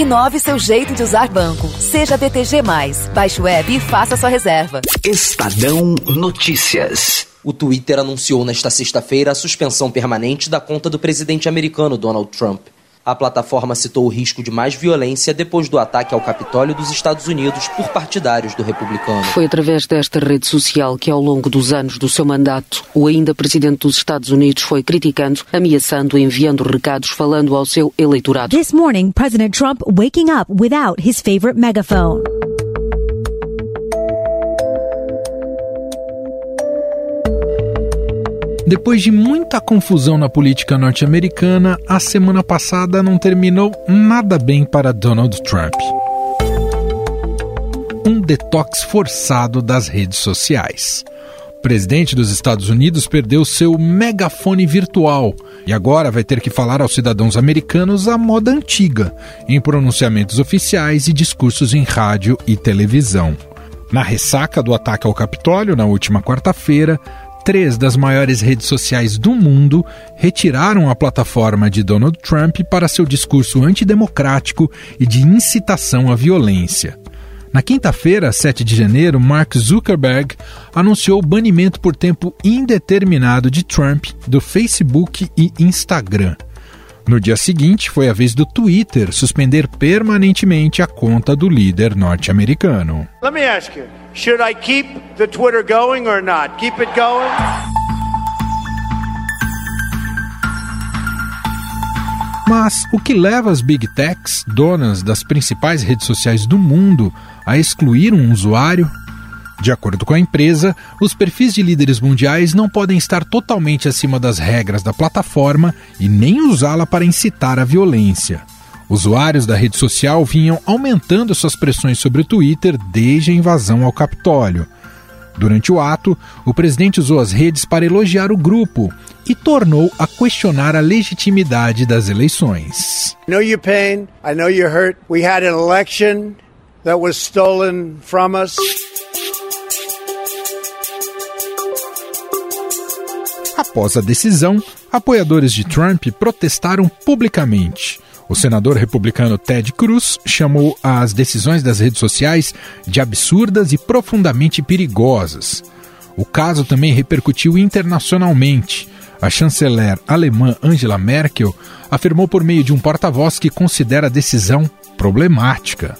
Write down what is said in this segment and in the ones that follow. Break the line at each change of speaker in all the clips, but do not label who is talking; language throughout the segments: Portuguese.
Inove seu jeito de usar banco. Seja BTG. Baixe o app e faça sua reserva.
Estadão Notícias.
O Twitter anunciou nesta sexta-feira a suspensão permanente da conta do presidente americano Donald Trump. A plataforma citou o risco de mais violência depois do ataque ao Capitólio dos Estados Unidos por partidários do republicano.
Foi através desta rede social que, ao longo dos anos do seu mandato, o ainda presidente dos Estados Unidos foi criticando, ameaçando, enviando recados, falando ao seu eleitorado.
This morning, President Trump waking up without his favorite megaphone.
Depois de muita confusão na política norte-americana, a semana passada não terminou nada bem para Donald Trump. Um detox forçado das redes sociais. O presidente dos Estados Unidos perdeu seu megafone virtual e agora vai ter que falar aos cidadãos americanos à moda antiga, em pronunciamentos oficiais e discursos em rádio e televisão. Na ressaca do ataque ao Capitólio na última quarta-feira, três das maiores redes sociais do mundo retiraram a plataforma de Donald Trump para seu discurso antidemocrático e de incitação à violência. Na quinta-feira, 7 de janeiro, Mark Zuckerberg anunciou o banimento por tempo indeterminado de Trump do Facebook e Instagram. No dia seguinte, foi a vez do Twitter suspender permanentemente a conta do líder norte-americano.
Let me ask you, should I keep the Twitter going or not? Keep it going?
Mas o que leva as big techs, donas das principais redes sociais do mundo, a excluir um usuário de acordo com a empresa, os perfis de líderes mundiais não podem estar totalmente acima das regras da plataforma e nem usá-la para incitar a violência. Usuários da rede social vinham aumentando suas pressões sobre o Twitter desde a invasão ao Capitólio. Durante o ato, o presidente usou as redes para elogiar o grupo e tornou a questionar a legitimidade das eleições.
I know your pain, I know you're hurt. We had an election that was stolen from us.
Após a decisão, apoiadores de Trump protestaram publicamente. O senador republicano Ted Cruz chamou as decisões das redes sociais de absurdas e profundamente perigosas. O caso também repercutiu internacionalmente. A chanceler alemã Angela Merkel afirmou por meio de um porta-voz que considera a decisão problemática.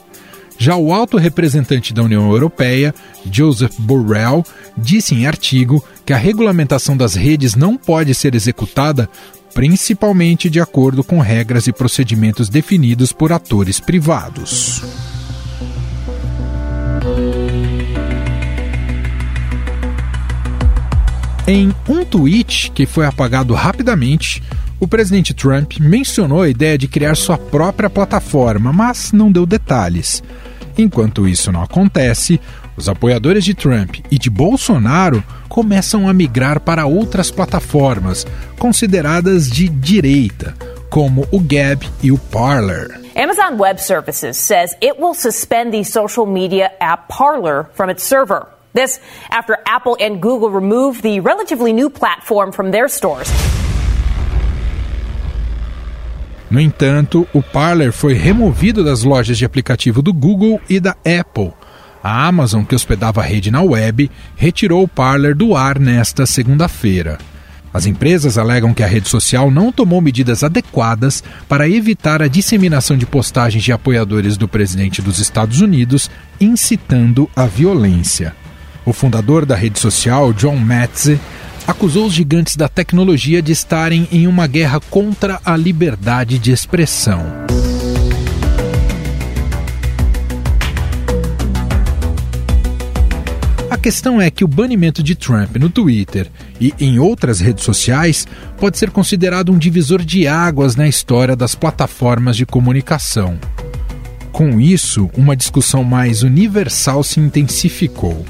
Já o alto representante da União Europeia, Joseph Borrell, disse em artigo que a regulamentação das redes não pode ser executada principalmente de acordo com regras e procedimentos definidos por atores privados. Em um tweet que foi apagado rapidamente, o presidente Trump mencionou a ideia de criar sua própria plataforma, mas não deu detalhes. Enquanto isso não acontece, os apoiadores de Trump e de Bolsonaro começam a migrar para outras plataformas consideradas de direita, como o Gab e o Parler.
Amazon Web Services says it will suspend the social media app Parler from its server. This after Apple and Google removed the relatively new platform from their stores.
No entanto, o Parler foi removido das lojas de aplicativo do Google e da Apple. A Amazon, que hospedava a rede na web, retirou o Parler do ar nesta segunda-feira. As empresas alegam que a rede social não tomou medidas adequadas para evitar a disseminação de postagens de apoiadores do presidente dos Estados Unidos incitando a violência. O fundador da rede social, John Metze, acusou os gigantes da tecnologia de estarem em uma guerra contra a liberdade de expressão. Questão é que o banimento de Trump no Twitter e em outras redes sociais pode ser considerado um divisor de águas na história das plataformas de comunicação. Com isso, uma discussão mais universal se intensificou.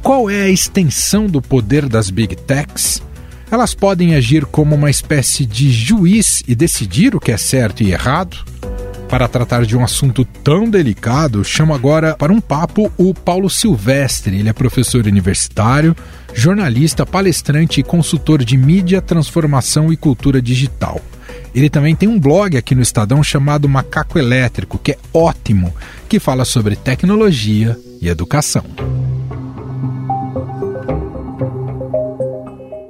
Qual é a extensão do poder das Big Techs? Elas podem agir como uma espécie de juiz e decidir o que é certo e errado? Para tratar de um assunto tão delicado, chamo agora para um papo o Paulo Silvestre. Ele é professor universitário, jornalista, palestrante e consultor de mídia, transformação e cultura digital. Ele também tem um blog aqui no Estadão chamado Macaco Elétrico, que é ótimo, que fala sobre tecnologia e educação.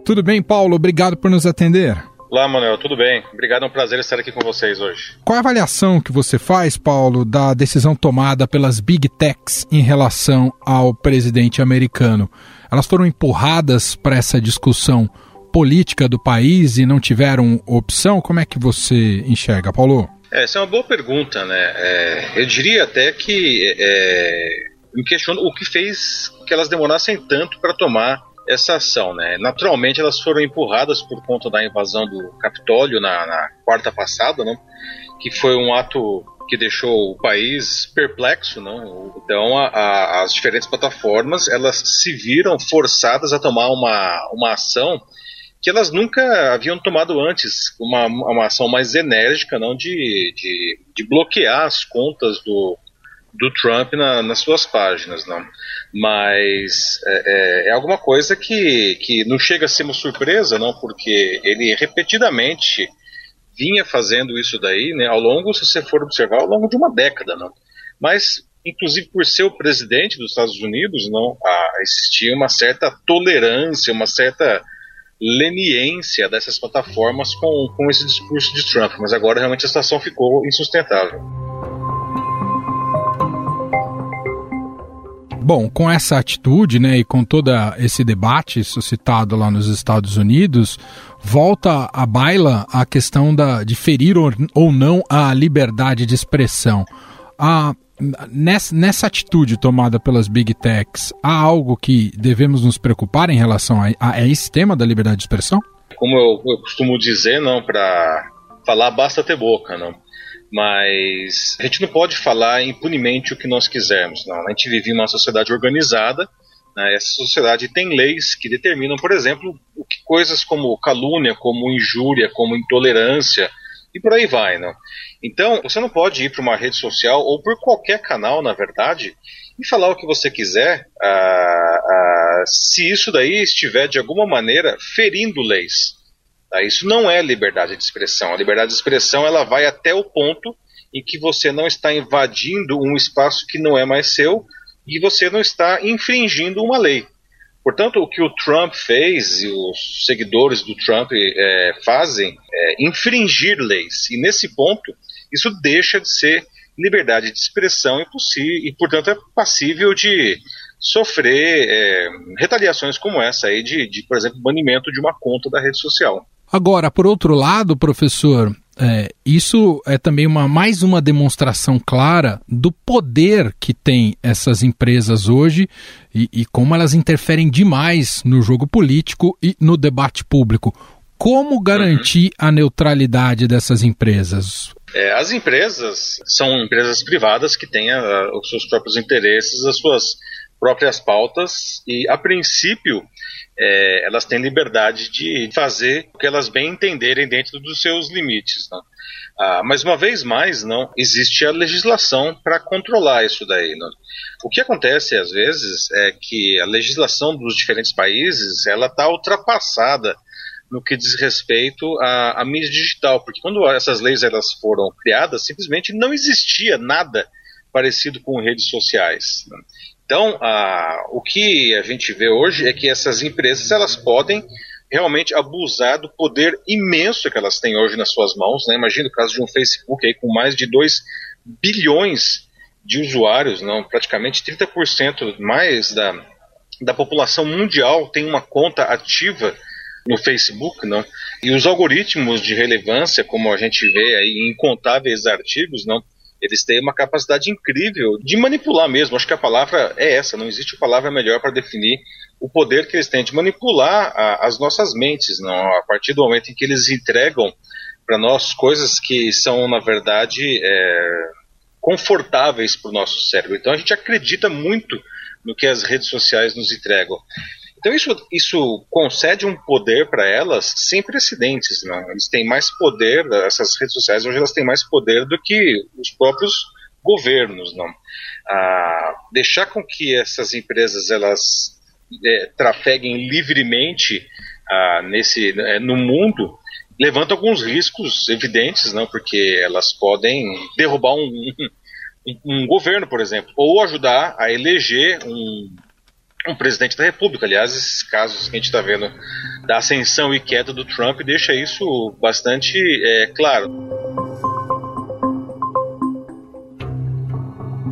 Tudo bem, Paulo? Obrigado por nos atender.
Olá, Manuel, tudo bem? Obrigado, é um prazer estar aqui com vocês hoje.
Qual a avaliação que você faz, Paulo, da decisão tomada pelas Big Techs em relação ao presidente americano? Elas foram empurradas para essa discussão política do país e não tiveram opção? Como é que você enxerga, Paulo?
É, essa é uma boa pergunta, né? É, eu diria até que é, me questiono o que fez que elas demorassem tanto para tomar essa ação, né? Naturalmente elas foram empurradas por conta da invasão do Capitólio na, na quarta passada, né? Que foi um ato que deixou o país perplexo, não? Então a, a, as diferentes plataformas elas se viram forçadas a tomar uma, uma ação que elas nunca haviam tomado antes, uma, uma ação mais enérgica, não de, de, de bloquear as contas do, do Trump na, nas suas páginas, não. Mas é, é, é, alguma coisa que, que não chega a ser uma surpresa, não, porque ele repetidamente vinha fazendo isso daí, né, ao longo, se você for observar, ao longo de uma década, não. Mas, inclusive por ser o presidente dos Estados Unidos, não, existia uma certa tolerância, uma certa leniência dessas plataformas com, com esse discurso de Trump, mas agora realmente a situação ficou insustentável.
Bom, com essa atitude, né, e com todo esse debate suscitado lá nos Estados Unidos, volta à baila a questão da, de ferir ou, não a liberdade de expressão. A, nessa, nessa atitude tomada pelas Big Techs, há algo que devemos nos preocupar em relação a, a, a esse tema da liberdade de expressão?
Como eu, eu costumo dizer, não, para falar basta ter boca, não mas a gente não pode falar impunemente o que nós quisermos. Não. A gente vive em uma sociedade organizada. Né? Essa sociedade tem leis que determinam, por exemplo, o que coisas como calúnia, como injúria, como intolerância e por aí vai. Não? Então, você não pode ir para uma rede social ou por qualquer canal, na verdade, e falar o que você quiser, ah, ah, se isso daí estiver de alguma maneira ferindo leis. Tá? Isso não é liberdade de expressão. A liberdade de expressão ela vai até o ponto em que você não está invadindo um espaço que não é mais seu e você não está infringindo uma lei. Portanto, o que o Trump fez e os seguidores do Trump é, fazem é infringir leis. E nesse ponto, isso deixa de ser liberdade de expressão e, e portanto, é passível de sofrer é, retaliações como essa aí de, de, por exemplo, banimento de uma conta da rede social.
Agora, por outro lado, professor, é, isso é também uma, mais uma demonstração clara do poder que tem essas empresas hoje e, e como elas interferem demais no jogo político e no debate público. Como garantir uhum. a neutralidade dessas empresas?
É, as empresas são empresas privadas que têm a, os seus próprios interesses, as suas próprias pautas e, a princípio, é, elas têm liberdade de fazer o que elas bem entenderem dentro dos seus limites. Né? Ah, mas uma vez mais, não existe a legislação para controlar isso daí. Não? O que acontece às vezes é que a legislação dos diferentes países ela está ultrapassada no que diz respeito à, à mídia digital, porque quando essas leis elas foram criadas, simplesmente não existia nada parecido com redes sociais. Né? Então, a, o que a gente vê hoje é que essas empresas elas podem realmente abusar do poder imenso que elas têm hoje nas suas mãos. Né? Imagina o caso de um Facebook aí com mais de 2 bilhões de usuários, não, praticamente 30% mais da, da população mundial tem uma conta ativa no Facebook, não? E os algoritmos de relevância, como a gente vê aí em incontáveis artigos, não, eles têm uma capacidade incrível de manipular mesmo. Acho que a palavra é essa, não existe palavra melhor para definir o poder que eles têm de manipular a, as nossas mentes, não? A partir do momento em que eles entregam para nós coisas que são, na verdade, é, confortáveis para o nosso cérebro. Então a gente acredita muito no que as redes sociais nos entregam. Então isso, isso concede um poder para elas sem precedentes. Não? Eles têm mais poder, essas redes sociais hoje elas têm mais poder do que os próprios governos. Não? Ah, deixar com que essas empresas elas é, trafeguem livremente ah, nesse, é, no mundo levanta alguns riscos evidentes, não, porque elas podem derrubar um, um, um governo, por exemplo, ou ajudar a eleger um, um presidente da República. Aliás, esses casos que a gente está vendo da ascensão e queda do Trump deixa isso bastante é, claro.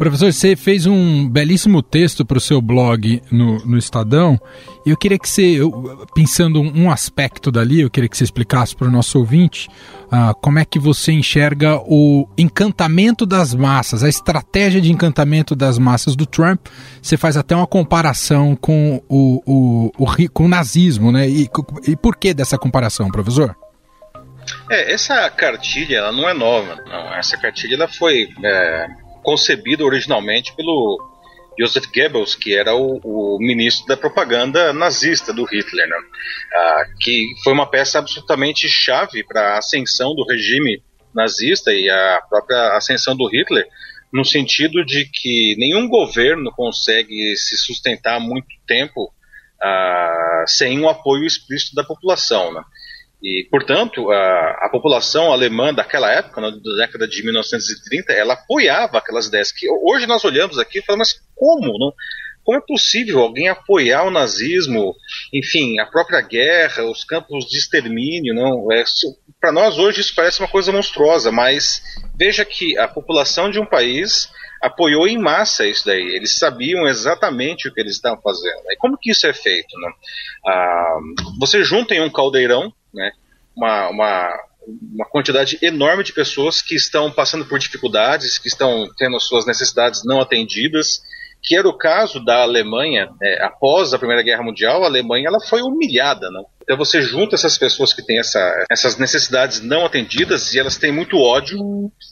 Professor, você fez um belíssimo texto para o seu blog no, no Estadão. Eu queria que você, eu, pensando um aspecto dali, eu queria que você explicasse para o nosso ouvinte uh, como é que você enxerga o encantamento das massas, a estratégia de encantamento das massas do Trump. Você faz até uma comparação com o, o, o com o nazismo, né? E, e por que dessa comparação, professor?
É, essa cartilha ela não é nova. Não. Essa cartilha ela foi é, concebido originalmente pelo Joseph Goebbels, que era o, o ministro da propaganda nazista do Hitler, né? ah, que foi uma peça absolutamente chave para a ascensão do regime nazista e a própria ascensão do Hitler, no sentido de que nenhum governo consegue se sustentar muito tempo ah, sem o um apoio explícito da população. Né? E, portanto, a, a, população alemã daquela época, na década de 1930, ela apoiava aquelas ideias que hoje nós olhamos aqui e falamos, mas como? Não? Como é possível alguém apoiar o nazismo, enfim, a própria guerra, os campos de extermínio? Não, é, para nós hoje isso parece uma coisa monstruosa, mas veja que a população de um país apoiou em massa isso daí. Eles sabiam exatamente o que eles estavam fazendo. E como que isso é feito? Né? Ah, você junta em um caldeirão né, uma, uma, uma quantidade enorme de pessoas que estão passando por dificuldades, que estão tendo suas necessidades não atendidas, que era o caso da Alemanha é, após a Primeira Guerra Mundial. A Alemanha ela foi humilhada, né? Então você junta essas pessoas que têm essa, essas necessidades não atendidas e elas têm muito ódio,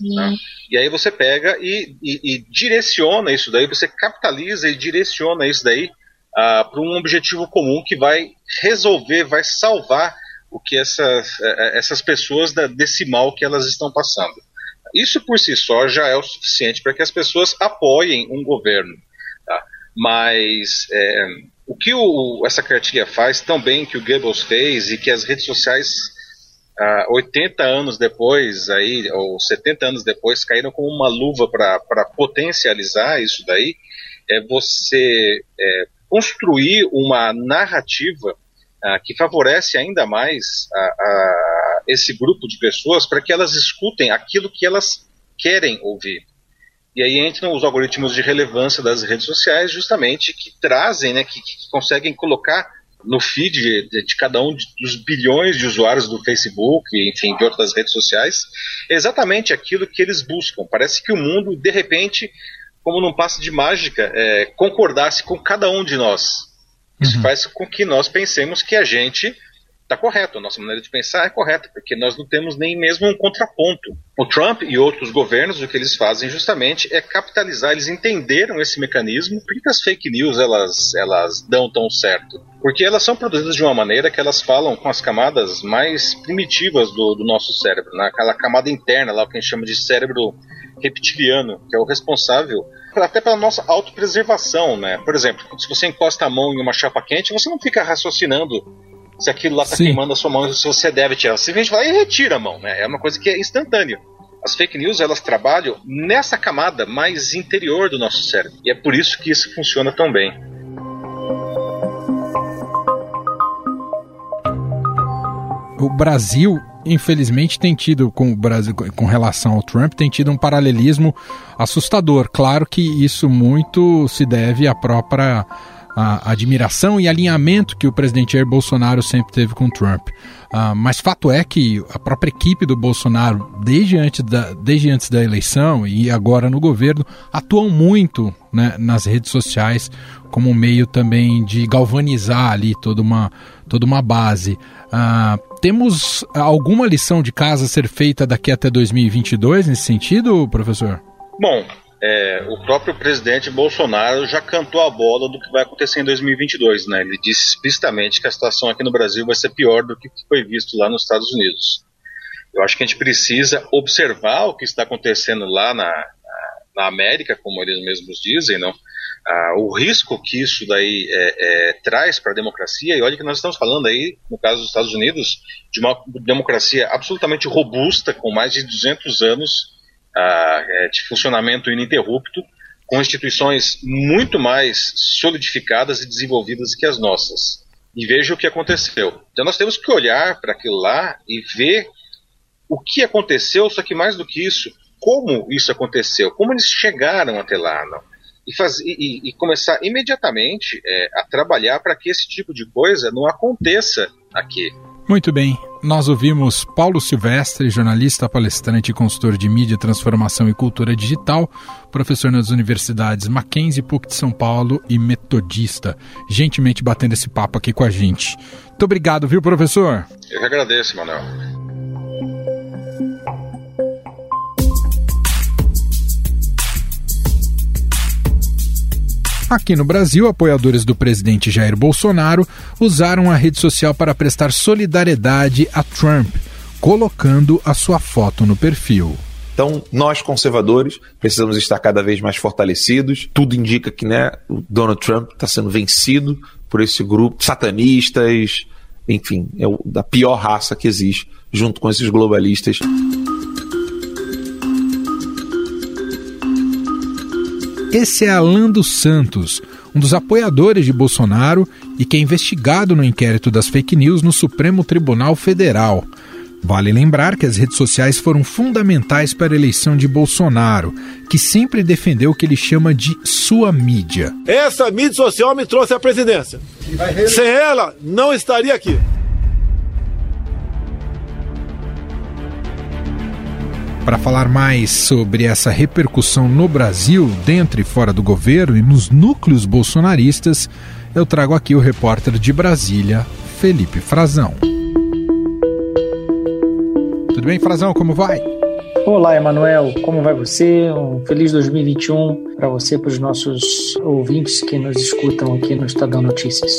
né? e aí você pega e, e, e, direciona isso daí, você capitaliza e direciona isso daí uh, para um objetivo comum que vai resolver, vai salvar o que essas, é, é, essas pessoas desse mal que elas estão passando. Isso por si só já é o suficiente para que as pessoas apoiem um governo. Tá? Mas é, o que o, essa cartilha faz tão bem que o Goebbels fez e que as redes sociais ah, 80 anos depois, aí, ou 70 anos depois, caíram como uma luva para potencializar isso daí, é você é, construir uma narrativa que favorece ainda mais a, a esse grupo de pessoas para que elas escutem aquilo que elas querem ouvir. E aí entram os algoritmos de relevância das redes sociais, justamente, que trazem, né, que, que conseguem colocar no feed de, de, cada um dos bilhões de usuários do Facebook, enfim, de outras redes sociais, exatamente aquilo que eles buscam. Parece que o mundo, de repente, como num passe de mágica, é, concordasse com cada um de nós. Isso uhum. faz com que nós pensemos que a gente está correto, a nossa maneira de pensar é correta, porque nós não temos nem mesmo um contraponto. O Trump e outros governos, o que eles fazem justamente é capitalizar, eles entenderam esse mecanismo. Por que as fake news elas, elas dão tão certo? Porque elas são produzidas de uma maneira que elas falam com as camadas mais primitivas do, do nosso cérebro, naquela né? camada interna, lá o que a gente chama de cérebro reptiliano, que é o responsável até pela nossa autopreservação, né? Por exemplo, se você encosta a mão em uma chapa quente, você não fica raciocinando se aquilo lá está queimando a sua mão, se você deve tirar. Você simplesmente vai e retira a mão, né? É uma coisa que é instantânea. As fake news elas trabalham nessa camada mais interior do nosso cérebro. E é por isso que isso funciona tão bem.
O Brasil infelizmente tem tido com o Brasil com relação ao Trump tem tido um paralelismo assustador. Claro que isso muito se deve à própria a admiração e alinhamento que o presidente Jair Bolsonaro sempre teve com Trump. Uh, mas fato é que a própria equipe do Bolsonaro, desde antes da, desde antes da eleição e agora no governo, atuam muito né, nas redes sociais como um meio também de galvanizar ali toda uma, toda uma base. Uh, temos alguma lição de casa a ser feita daqui até 2022 nesse sentido, professor?
Bom, é, o próprio presidente Bolsonaro já cantou a bola do que vai acontecer em 2022, né? Ele disse explicitamente que a situação aqui no Brasil vai ser pior do que foi visto lá nos Estados Unidos. Eu acho que a gente precisa observar o que está acontecendo lá na, na América, como eles mesmos dizem, não? Ah, o risco que isso daí é, é, traz para a democracia, e olha que nós estamos falando aí, no caso dos Estados Unidos, de uma democracia absolutamente robusta, com mais de 200 anos é, de funcionamento ininterrupto, com instituições muito mais solidificadas e desenvolvidas que as nossas. E veja o que aconteceu. Então nós temos que olhar para aquilo lá e ver o que aconteceu, só que mais do que isso, como isso aconteceu, como eles chegaram até lá, não? E, faz, e, e começar imediatamente é, a trabalhar para que esse tipo de coisa não aconteça aqui.
Muito bem. Nós ouvimos Paulo Silvestre, jornalista, palestrante e consultor de mídia, transformação e cultura digital, professor nas universidades Mackenzie, PUC de São Paulo e metodista, gentilmente batendo esse papo aqui com a gente. Muito obrigado, viu, professor?
Eu que agradeço, Manuel.
Aqui no Brasil, apoiadores do presidente Jair Bolsonaro usaram a rede social para prestar solidariedade a Trump, colocando a sua foto no perfil.
Então, nós conservadores precisamos estar cada vez mais fortalecidos. Tudo indica que né, o Donald Trump está sendo vencido por esse grupo satanistas, enfim, é o, da pior raça que existe, junto com esses globalistas.
Esse é Alan dos Santos, um dos apoiadores de Bolsonaro e que é investigado no inquérito das fake news no Supremo Tribunal Federal. Vale lembrar que as redes sociais foram fundamentais para a eleição de Bolsonaro, que sempre defendeu o que ele chama de sua mídia.
Essa mídia social me trouxe à presidência. Sem ela, não estaria aqui.
Para falar mais sobre essa repercussão no Brasil, dentro e fora do governo e nos núcleos bolsonaristas, eu trago aqui o repórter de Brasília, Felipe Frazão. Tudo bem, Frazão? Como vai?
Olá, Emanuel. Como vai você? Um feliz 2021 para você e para os nossos ouvintes que nos escutam aqui no Estadão Notícias.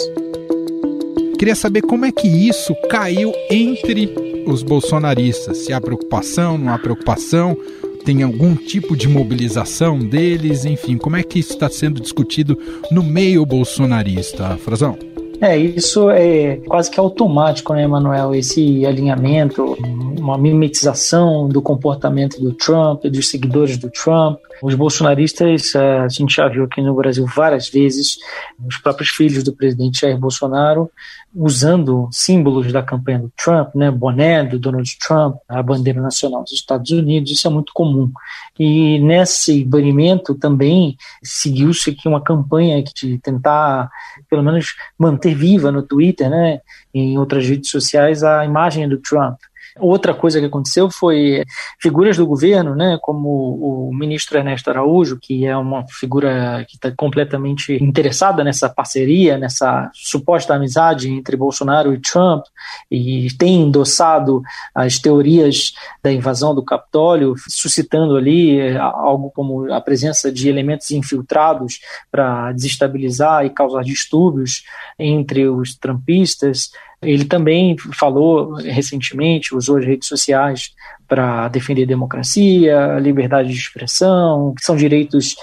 Queria saber como é que isso caiu entre os bolsonaristas? Se há preocupação, não há preocupação? Tem algum tipo de mobilização deles? Enfim, como é que isso está sendo discutido no meio bolsonarista, Frazão?
É, isso é quase que automático, né, Manuel? Esse alinhamento, uma mimetização do comportamento do Trump, dos seguidores do Trump. Os bolsonaristas, a gente já viu aqui no Brasil várias vezes, os próprios filhos do presidente Jair Bolsonaro usando símbolos da campanha do Trump, né, boné do Donald Trump, a bandeira nacional dos Estados Unidos, isso é muito comum. E nesse banimento também seguiu-se aqui uma campanha de tentar, pelo menos, manter viva no Twitter, né, em outras redes sociais, a imagem do Trump. Outra coisa que aconteceu foi figuras do governo, né, como o ministro Ernesto Araújo, que é uma figura que está completamente interessada nessa parceria, nessa suposta amizade entre Bolsonaro e Trump, e tem endossado as teorias da invasão do Capitólio, suscitando ali eh, algo como a presença de elementos infiltrados para desestabilizar e causar distúrbios entre os trumpistas. Ele também falou recentemente, usou as redes sociais para defender democracia, liberdade de expressão, que são direitos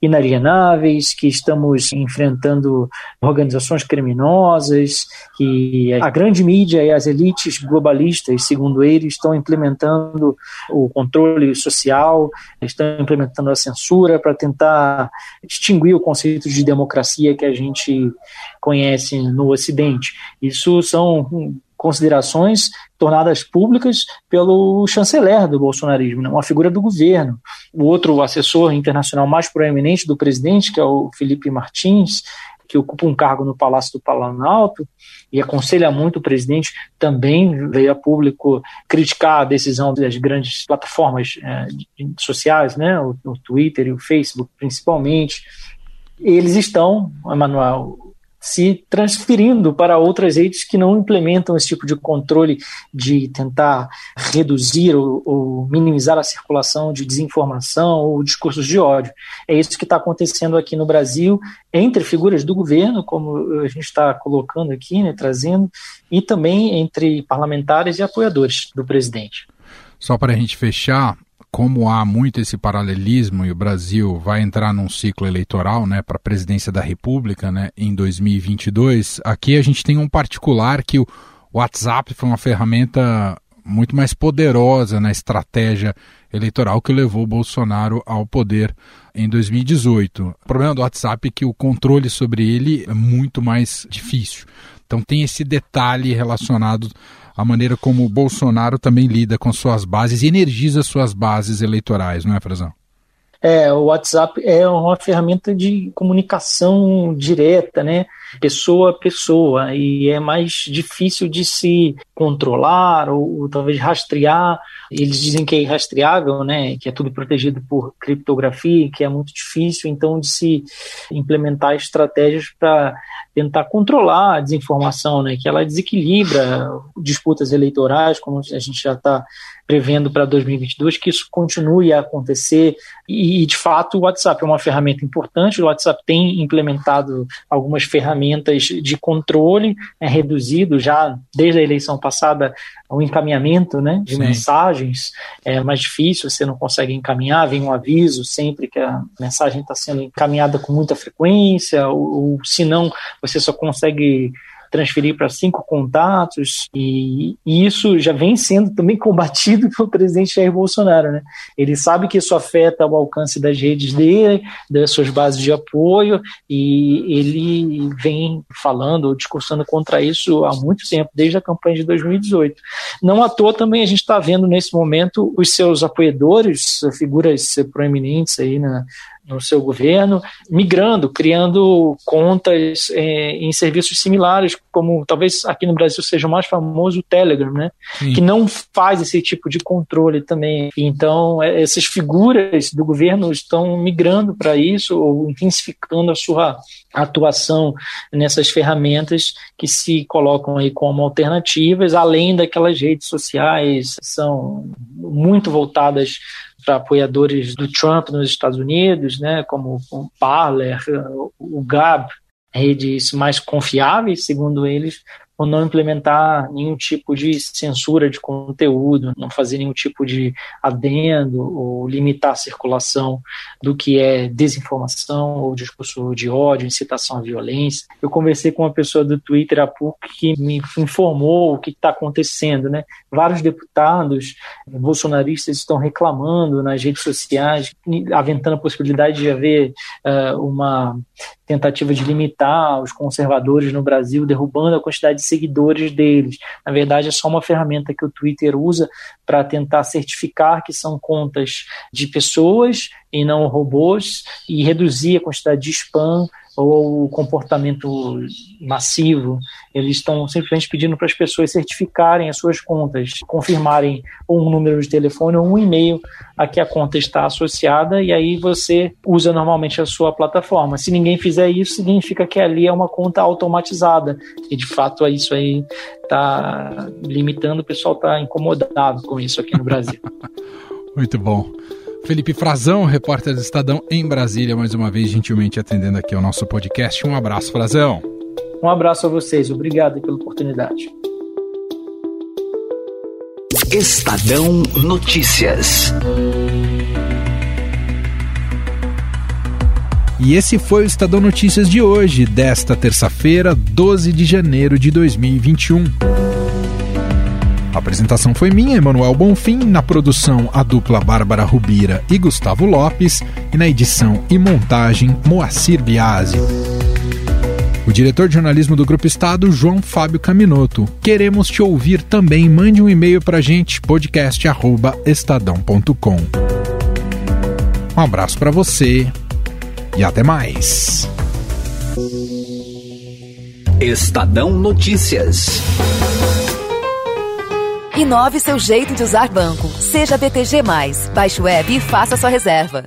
inalienáveis, que estamos enfrentando organizações criminosas, que a grande mídia e as elites globalistas, segundo ele, estão implementando o controle social, estão implementando a censura para tentar extinguir o conceito de democracia que a gente conhece no Ocidente. Isso são considerações tornadas públicas pelo chanceler do bolsonarismo, né, uma figura do governo. O outro assessor internacional mais proeminente do presidente, que é o Felipe Martins, que ocupa um cargo no Palácio do Planalto e aconselha muito o presidente, também veio a público criticar a decisão das grandes plataformas é, sociais, né, o, o Twitter e o Facebook principalmente. Eles estão, Emanuel, se transferindo para outras redes que não implementam esse tipo de controle de tentar reduzir ou, ou minimizar a circulação de desinformação ou discursos de ódio. É isso que está acontecendo aqui no Brasil, entre figuras do governo, como a gente está colocando aqui, né, trazendo, e também entre parlamentares e apoiadores do presidente.
Só para a gente fechar, como há muito esse paralelismo e o Brasil vai entrar num ciclo eleitoral, né, para a presidência da República, né, em 2022, aqui a gente tem um particular que o WhatsApp foi uma ferramenta muito mais poderosa na estratégia eleitoral que levou Bolsonaro ao poder em 2018. O problema do WhatsApp é que o controle sobre ele é muito mais difícil. Então tem esse detalhe relacionado à maneira como o Bolsonaro também lida com suas bases e energiza suas bases eleitorais, não é, Frazão?
É, o WhatsApp é uma ferramenta de comunicação direta, né? Pessoa a pessoa, e é mais difícil de se controlar ou, ou talvez rastrear. Eles dizem que é irrastreável, né? Que é tudo protegido por criptografia, que é muito difícil, então, de se implementar estratégias para tentar controlar a desinformação, né? Que ela desequilibra disputas eleitorais, como a gente já está prevendo para 2022 que isso continue a acontecer e, de fato, o WhatsApp é uma ferramenta importante. O WhatsApp tem implementado algumas ferramentas de controle, é reduzido já desde a eleição passada o encaminhamento né, de Sim. mensagens. É mais difícil, você não consegue encaminhar, vem um aviso sempre que a mensagem está sendo encaminhada com muita frequência, ou, ou se não, você só consegue transferir para cinco contatos, e, e, isso já vem sendo também combatido pelo presidente Jair Bolsonaro. Né? Ele sabe que isso afeta o alcance das redes dele, das suas bases de apoio, e ele vem falando discursando contra isso há muito tempo, desde a campanha de 2018. Não à toa também a gente está vendo nesse momento os seus apoiadores, figuras proeminentes aí na, no seu governo, migrando, criando contas é, em serviços similares, como talvez aqui no Brasil seja o mais famoso o Telegram, né? que não faz esse tipo de controle também. Então, é, essas figuras do governo estão migrando para isso, ou intensificando a sua atuação nessas ferramentas que se colocam aí como alternativas, além daquelas redes sociais são muito voltadas para apoiadores do Trump nos Estados Unidos, né, como o Parler, o Gab, redes mais confiáveis, segundo eles, ou não implementar nenhum tipo de censura de conteúdo, não fazer nenhum tipo de adendo ou limitar a circulação do que é desinformação ou discurso de ódio, incitação à violência. Eu conversei com uma pessoa do Twitter há pouco que me informou o que está acontecendo, né? Vários deputados bolsonaristas estão reclamando nas redes sociais, aventando a possibilidade de haver uh, uma tentativa de limitar os conservadores no Brasil, derrubando a quantidade de seguidores deles. Na verdade, é só uma ferramenta que o Twitter usa para tentar certificar que são contas de pessoas e não robôs e reduzir a quantidade de spam ou o comportamento massivo, eles estão simplesmente pedindo para as pessoas certificarem as suas contas, confirmarem um número de telefone ou um e-mail a que a conta está associada e aí você usa normalmente a sua plataforma. Se ninguém fizer isso, significa que ali é uma conta automatizada e de fato é isso aí está limitando, o pessoal está incomodado com isso aqui no Brasil.
Muito bom. Felipe Frazão, repórter do Estadão em Brasília, mais uma vez gentilmente atendendo aqui ao nosso podcast. Um abraço, Frazão.
Um abraço a vocês, obrigado pela oportunidade.
Estadão Notícias.
E esse foi o Estadão Notícias de hoje, desta terça-feira, 12 de janeiro de 2021. Apresentação foi minha, Emanuel Bonfim, na produção a dupla Bárbara Rubira e Gustavo Lopes, e na edição e montagem Moacir Biasi. O diretor de jornalismo do Grupo Estado, João Fábio Caminoto. Queremos te ouvir também. Mande um e-mail para gente, podcast.estadão.com. Um abraço para você e até mais.
Estadão Notícias.
Inove seu jeito de usar banco. Seja BTG. Baixe o web e faça sua reserva.